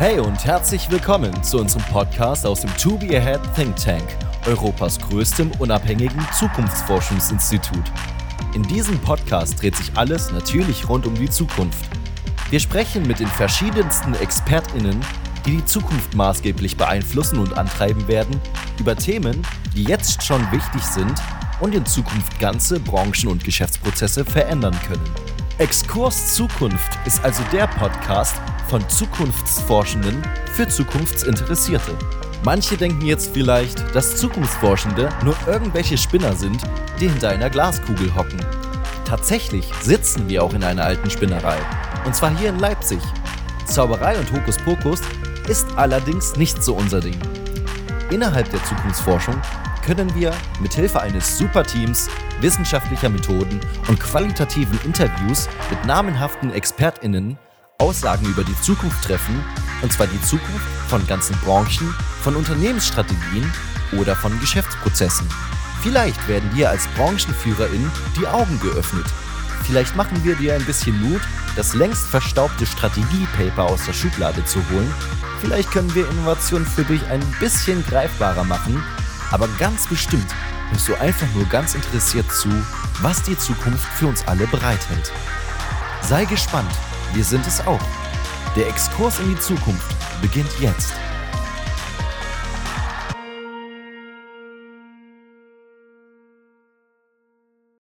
Hey und herzlich willkommen zu unserem Podcast aus dem To Be Ahead Think Tank, Europas größtem unabhängigen Zukunftsforschungsinstitut. In diesem Podcast dreht sich alles natürlich rund um die Zukunft. Wir sprechen mit den verschiedensten ExpertInnen, die die Zukunft maßgeblich beeinflussen und antreiben werden, über Themen, die jetzt schon wichtig sind und in Zukunft ganze Branchen und Geschäftsprozesse verändern können. Exkurs Zukunft ist also der Podcast von Zukunftsforschenden für Zukunftsinteressierte. Manche denken jetzt vielleicht, dass Zukunftsforschende nur irgendwelche Spinner sind, die hinter einer Glaskugel hocken. Tatsächlich sitzen wir auch in einer alten Spinnerei. Und zwar hier in Leipzig. Zauberei und Hokuspokus ist allerdings nicht so unser Ding. Innerhalb der Zukunftsforschung können wir mithilfe eines Superteams, wissenschaftlicher Methoden und qualitativen Interviews mit namenhaften ExpertInnen Aussagen über die Zukunft treffen, und zwar die Zukunft von ganzen Branchen, von Unternehmensstrategien oder von Geschäftsprozessen. Vielleicht werden dir als BranchenführerIn die Augen geöffnet. Vielleicht machen wir dir ein bisschen Mut, das längst verstaubte Strategiepaper aus der Schublade zu holen. Vielleicht können wir Innovationen für dich ein bisschen greifbarer machen aber ganz bestimmt hörst du einfach nur ganz interessiert zu, was die Zukunft für uns alle bereithält. Sei gespannt, wir sind es auch. Der Exkurs in die Zukunft beginnt jetzt.